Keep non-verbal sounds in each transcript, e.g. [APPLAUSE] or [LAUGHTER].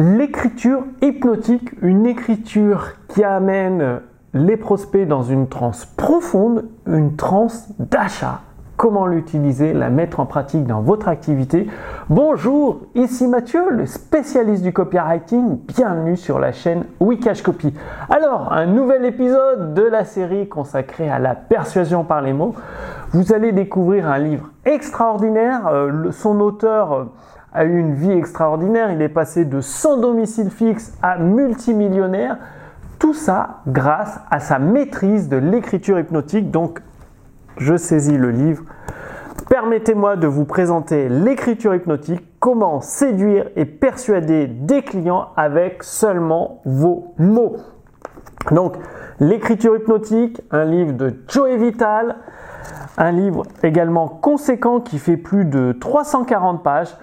l'écriture hypnotique, une écriture qui amène les prospects dans une transe profonde, une transe d'achat. Comment l'utiliser, la mettre en pratique dans votre activité Bonjour, ici Mathieu, le spécialiste du copywriting. Bienvenue sur la chaîne Wikash Copy. Alors, un nouvel épisode de la série consacrée à la persuasion par les mots. Vous allez découvrir un livre extraordinaire. Euh, son auteur euh, a eu une vie extraordinaire. Il est passé de sans domicile fixe à multimillionnaire. Tout ça grâce à sa maîtrise de l'écriture hypnotique. Donc, je saisis le livre. Permettez-moi de vous présenter l'écriture hypnotique, comment séduire et persuader des clients avec seulement vos mots. Donc, l'écriture hypnotique, un livre de Joey Vital, un livre également conséquent qui fait plus de 340 pages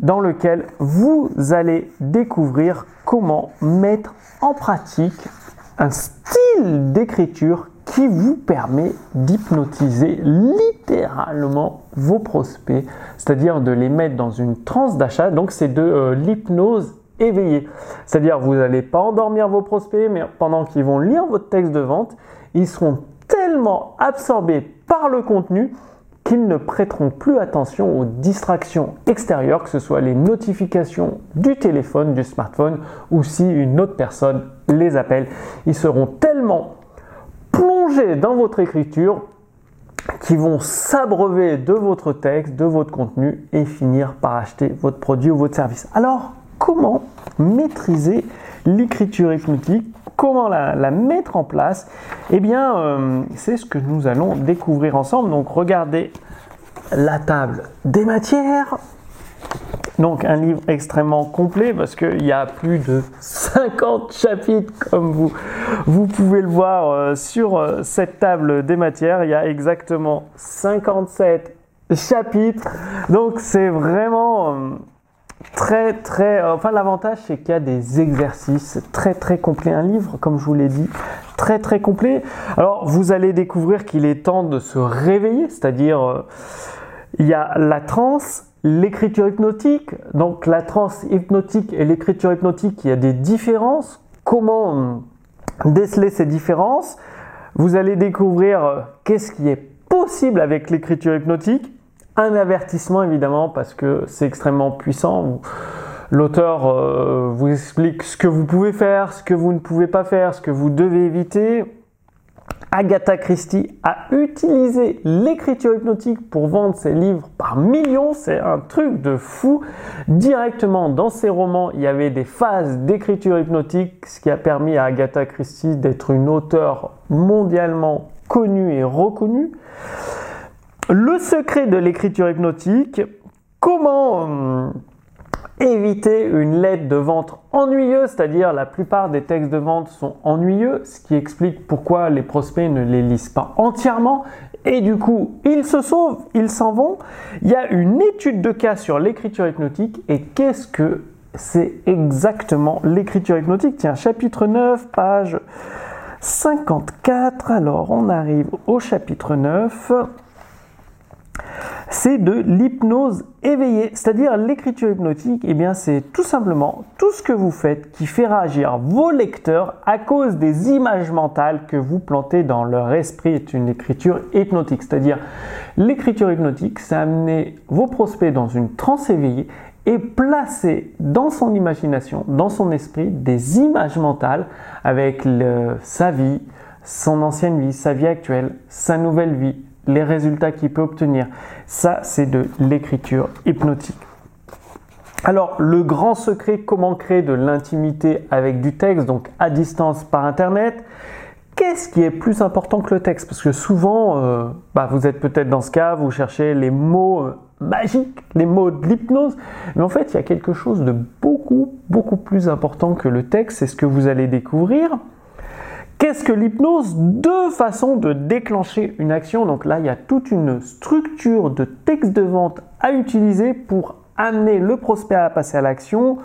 dans lequel vous allez découvrir comment mettre en pratique un style d'écriture qui vous permet d'hypnotiser littéralement vos prospects, c'est-à-dire de les mettre dans une transe d'achat. Donc c'est de euh, l'hypnose éveillée. C'est-à-dire vous n'allez pas endormir vos prospects, mais pendant qu'ils vont lire votre texte de vente, ils seront tellement absorbés par le contenu qu'ils ne prêteront plus attention aux distractions extérieures, que ce soit les notifications du téléphone, du smartphone, ou si une autre personne les appelle. Ils seront tellement plongés dans votre écriture qui vont s'abreuver de votre texte, de votre contenu et finir par acheter votre produit ou votre service. Alors, comment maîtriser l'écriture hypnotique Comment la, mettre en place Eh bien, euh, c'est ce que nous allons découvrir ensemble. Donc, regardez la table des matières. Donc un livre extrêmement complet parce qu'il y a plus de 50 chapitres comme vous, vous pouvez le voir euh, sur euh, cette table des matières. Il y a exactement 57 chapitres. Donc c'est vraiment très très... Enfin l'avantage c'est qu'il y a des exercices très très complets. Un livre comme je vous l'ai dit très très complet. Alors vous allez découvrir qu'il est temps de se réveiller, c'est-à-dire il y a la transe l'écriture hypnotique. Donc la transe hypnotique et l'écriture hypnotique, il y a des différences. Comment déceler ces différences? Vous allez découvrir euh, qu'est-ce qui est possible avec l'écriture hypnotique. Un avertissement évidemment parce que c'est extrêmement puissant. L'auteur euh, vous explique ce que vous pouvez faire, ce que vous ne pouvez pas faire, ce que vous devez éviter. Agatha Christie a utilisé l'écriture hypnotique pour vendre ses livres par millions. C'est un truc de fou. Directement dans ses romans, il y avait des phases d'écriture hypnotique, ce qui a permis à Agatha Christie d'être une auteure mondialement connue et reconnue. Le secret de l'écriture hypnotique, comment hum, éviter une lettre de vente ennuyeuse, c'est-à-dire la plupart des textes de vente sont ennuyeux, ce qui explique pourquoi les prospects ne les lisent pas entièrement et du coup ils se sauvent, ils s'en vont. Il y a une étude de cas sur l'écriture hypnotique et qu'est-ce que c'est exactement l'écriture hypnotique? Tiens, chapitre 9, page 54. Alors on arrive au chapitre 9 c'est de l'hypnose éveillée, c'est-à-dire l'écriture hypnotique, eh bien c'est tout simplement tout ce que vous faites qui fait réagir vos lecteurs à cause des images mentales que vous plantez dans leur esprit est une écriture hypnotique, c'est-à-dire l'écriture hypnotique, c'est amener vos prospects dans une transe éveillée et placer dans son imagination, dans son esprit, des images mentales avec sa vie, son ancienne vie, sa vie actuelle, sa nouvelle vie, les résultats qu'il peut obtenir. Ça, c'est de l'écriture hypnotique. Alors, le grand secret, comment créer de l'intimité avec du texte, donc à distance par Internet. Qu'est-ce qui est plus important que le texte? Parce que souvent, euh, bah, vous êtes peut-être dans ce cas, vous cherchez les mots euh, magiques, les mots de l'hypnose, mais en fait, il y a quelque chose de beaucoup, beaucoup plus important que le texte, c'est ce que vous allez découvrir. Qu'est-ce que l'hypnose? Deux façons de déclencher une action. Donc là, il y a toute une structure de texte de vente à utiliser pour amener le prospect à passer à l'action.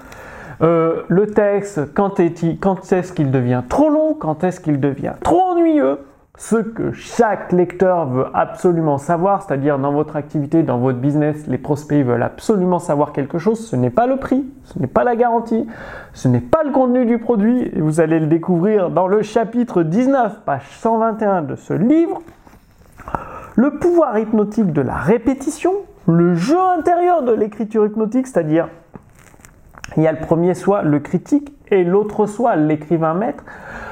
Euh, le texte, quand est-ce qu'il devient trop long, quand est-ce qu'il devient trop ennuyeux, ce que chaque lecteur veut absolument savoir, c'est-à-dire dans votre activité, dans votre business, les prospects veulent absolument savoir quelque chose, ce n'est pas le prix, ce n'est pas la garantie, ce n'est pas le contenu du produit, et vous allez le découvrir dans le chapitre 19, page 121 de ce livre. Le pouvoir hypnotique de la répétition, le jeu intérieur de l'écriture hypnotique, c'est-à-dire il y a le premier soi, le critique, et l'autre soi, l'écrivain maître.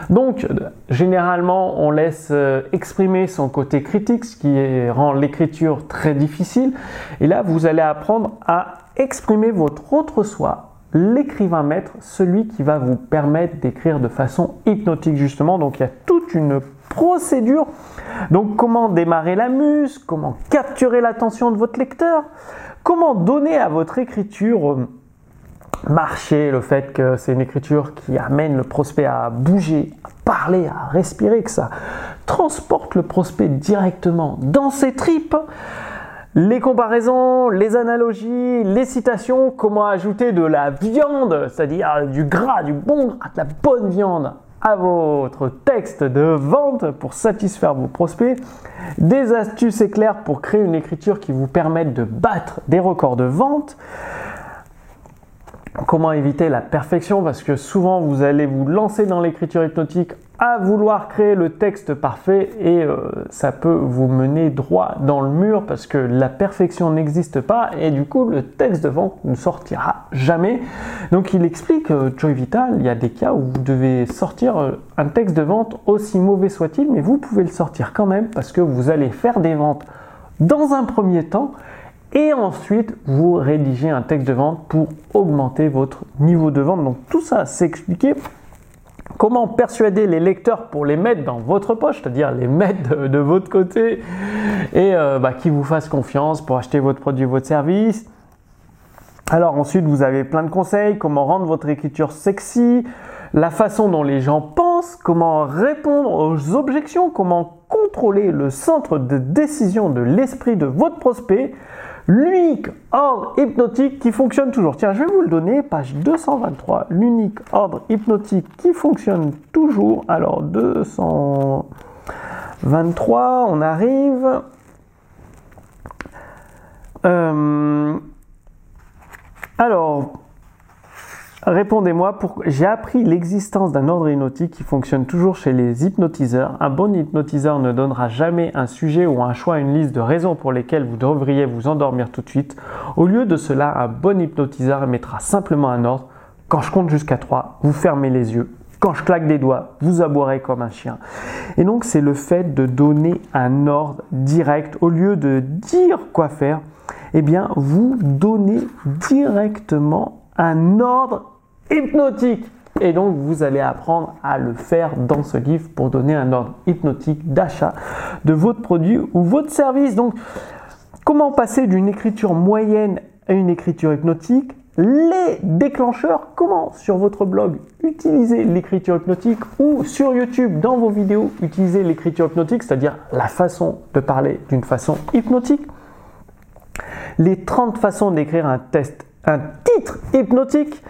Donc, généralement, on laisse euh, exprimer son côté critique, ce qui rend l'écriture très difficile. Et là, vous allez apprendre à exprimer votre autre soi, l'écrivain maître, celui qui va vous permettre d'écrire de façon hypnotique, justement. Donc, il y a toute une procédure. Donc, comment démarrer la muse, comment capturer l'attention de votre lecteur, comment donner à votre écriture euh, marcher, le fait que c'est une écriture qui amène le prospect à bouger, à parler, à respirer, que ça transporte le prospect directement dans ses tripes. Les comparaisons, les analogies, les citations, comment ajouter de la viande, c'est-à-dire du gras, du bon gras, de la bonne viande à votre texte de vente pour satisfaire vos prospects, des astuces éclairs pour créer une écriture qui vous permette de battre des records de vente, Comment éviter la perfection? Parce que souvent vous allez vous lancer dans l'écriture hypnotique à vouloir créer le texte parfait et euh, ça peut vous mener droit dans le mur parce que la perfection n'existe pas et du coup le texte de vente ne sortira jamais. Donc il explique, euh, Joy Vital, il y a des cas où vous devez sortir euh, un texte de vente aussi mauvais soit-il, mais vous pouvez le sortir quand même parce que vous allez faire des ventes dans un premier temps et ensuite vous rédigez un texte de vente pour augmenter votre niveau de vente. Donc tout ça, c'est expliqué. Comment persuader les lecteurs pour les mettre dans votre poche, c'est-à-dire les mettre de, votre côté et euh, bah, qu'ils vous fassent confiance pour acheter votre produit, votre service. Alors ensuite, vous avez plein de conseils, comment rendre votre écriture sexy, la façon dont les gens pensent, comment répondre aux objections, comment contrôler le centre de décision de l'esprit de votre prospect, L'unique ordre hypnotique qui fonctionne toujours. Tiens, je vais vous le donner, page 223. L'unique ordre hypnotique qui fonctionne toujours. Alors, 223, on arrive. Euh, alors, Répondez-moi, pour... j'ai appris l'existence d'un ordre hypnotique qui fonctionne toujours chez les hypnotiseurs. Un bon hypnotiseur ne donnera jamais un sujet ou un choix, une liste de raisons pour lesquelles vous devriez vous endormir tout de suite. Au lieu de cela, un bon hypnotiseur mettra simplement un ordre. Quand je compte jusqu'à 3, vous fermez les yeux. Quand je claque des doigts, vous aboierez comme un chien. Et donc c'est le fait de donner un ordre direct. Au lieu de dire quoi faire, eh bien vous donnez directement un ordre hypnotique. Et donc, vous allez apprendre à le faire dans ce livre pour donner un ordre hypnotique d'achat de votre produit ou votre service. Donc, comment passer d'une écriture moyenne à une écriture hypnotique? Les déclencheurs, comment sur votre blog utiliser l'écriture hypnotique ou sur YouTube dans vos vidéos utiliser l'écriture hypnotique, c'est-à-dire la façon de parler d'une façon hypnotique? Les 30 façons d'écrire un test, un titre hypnotique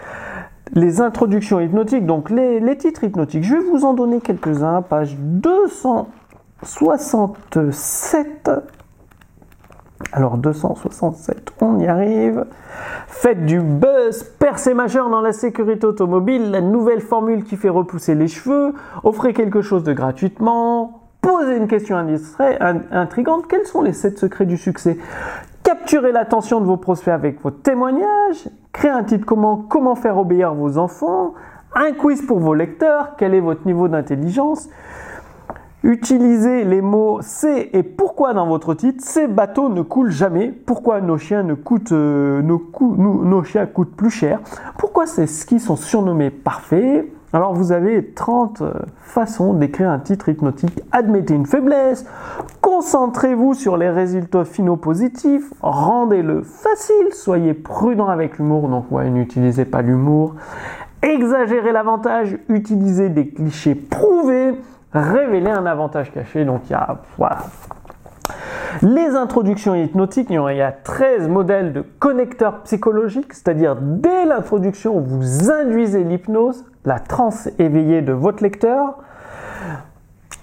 les introductions hypnotiques, donc les, titres hypnotiques. Je vais vous en donner quelques-uns, page 267. Alors 267, on y arrive. Faites du buzz, percée majeure dans la sécurité automobile, la nouvelle formule qui fait repousser les cheveux, offrez quelque chose de gratuitement, posez une question intrigante, quels sont les 7 secrets du succès? Capturez l'attention de vos prospects avec vos témoignages, créez un titre comment comment faire obéir vos enfants, un quiz pour vos lecteurs, quel est votre niveau d'intelligence, Utilisez les mots c'est et pourquoi dans votre titre. Ces bateaux ne coulent jamais. Pourquoi nos chiens ne coûtent, euh, nos, chiens coûtent plus cher. Pourquoi ces skis sont surnommés parfaits? Alors vous avez 30 euh, façons d'écrire un titre hypnotique. Admettez une faiblesse, concentrez-vous sur les résultats finaux positifs, rendez-le facile, soyez prudent avec l'humour, donc ouais, n'utilisez pas l'humour. Exagérez l'avantage, utilisez des clichés prouvés, révélez un avantage caché, donc il y a voilà, les introductions hypnotiques, il y a 13 modèles de connecteurs psychologiques, c'est-à-dire dès l'introduction, vous induisez l'hypnose, la transe éveillée de votre lecteur.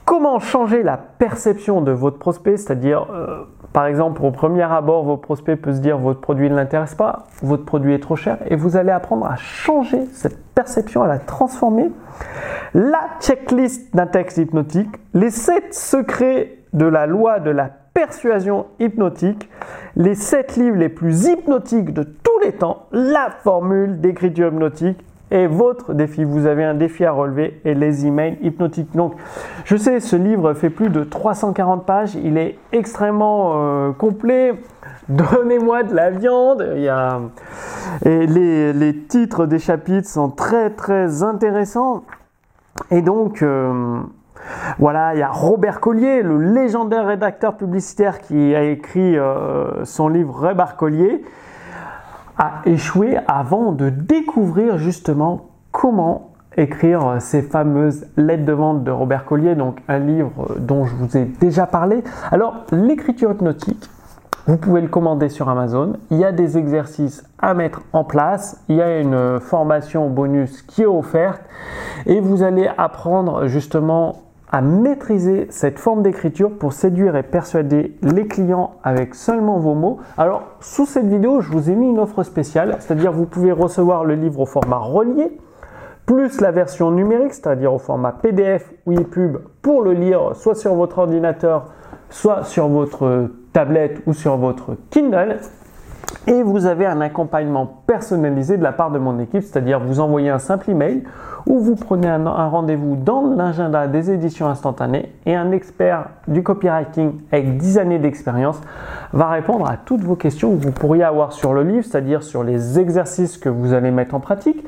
comment changer la perception de votre prospect, c'est-à-dire euh, par exemple au premier abord vos prospects peuvent se dire votre produit ne l'intéresse pas, votre produit est trop cher et vous allez apprendre à changer cette perception, à la transformer. La checklist d'un texte hypnotique, les 7 secrets de la loi de la persuasion hypnotique, les 7 livres les plus hypnotiques de tous les temps, la formule d'écriture hypnotique et votre défi. Vous avez un défi à relever et les emails hypnotiques. Donc, je sais, ce livre fait plus de 340 pages. Il est extrêmement euh, complet. [LAUGHS] Donnez-moi de la viande. Il y a... Et les, les, titres des chapitres sont très très intéressants. Et donc, euh, voilà, il y a Robert Collier, le légendaire rédacteur publicitaire qui a écrit euh, son livre Robert Collier, a échoué avant de découvrir justement comment écrire ces fameuses lettres de vente de Robert Collier, donc un livre dont je vous ai déjà parlé. Alors, l'écriture hypnotique, vous pouvez le commander sur Amazon. Il y a des exercices à mettre en place. Il y a une formation bonus qui est offerte. Et vous allez apprendre justement à maîtriser cette forme d'écriture pour séduire et persuader les clients avec seulement vos mots. Alors, sous cette vidéo, je vous ai mis une offre spéciale, c'est-à-dire vous pouvez recevoir le livre au format relié, plus la version numérique, c'est-à-dire au format PDF ou EPUB pour le lire soit sur votre ordinateur, soit sur votre tablette ou sur votre Kindle. Et vous avez un accompagnement personnalisé de la part de mon équipe, c'est-à-dire vous envoyez un simple email ou vous prenez un, rendez-vous dans l'agenda des éditions instantanées et un expert du copywriting avec 10 années d'expérience va répondre à toutes vos questions que vous pourriez avoir sur le livre, c'est-à-dire sur les exercices que vous allez mettre en pratique,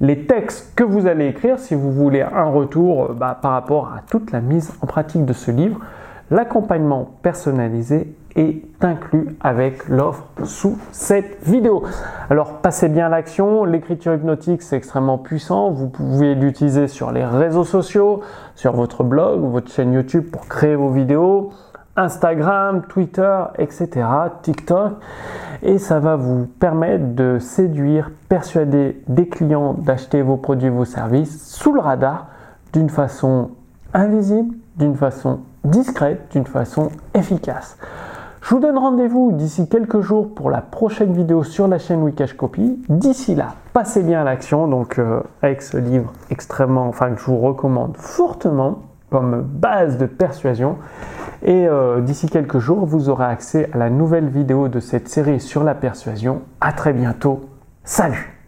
les textes que vous allez écrire si vous voulez un retour bah, par rapport à toute la mise en pratique de ce livre, l'accompagnement personnalisé est inclus avec l'offre sous cette vidéo. Alors passez bien l'action, l'écriture hypnotique c'est extrêmement puissant, vous pouvez l'utiliser sur les réseaux sociaux, sur votre blog votre chaîne YouTube pour créer vos vidéos, Instagram, Twitter, etc., TikTok, et ça va vous permettre de séduire, persuader des clients d'acheter vos produits, vos services sous le radar d'une façon invisible, d'une façon discrète, d'une façon efficace. Je vous donne rendez-vous d'ici quelques jours pour la prochaine vidéo sur la chaîne Wikash Copy. D'ici là, passez bien à l'action, donc euh, avec ce livre extrêmement, enfin que je vous recommande fortement comme base de persuasion. Et euh, d'ici quelques jours, vous aurez accès à la nouvelle vidéo de cette série sur la persuasion. À très bientôt. Salut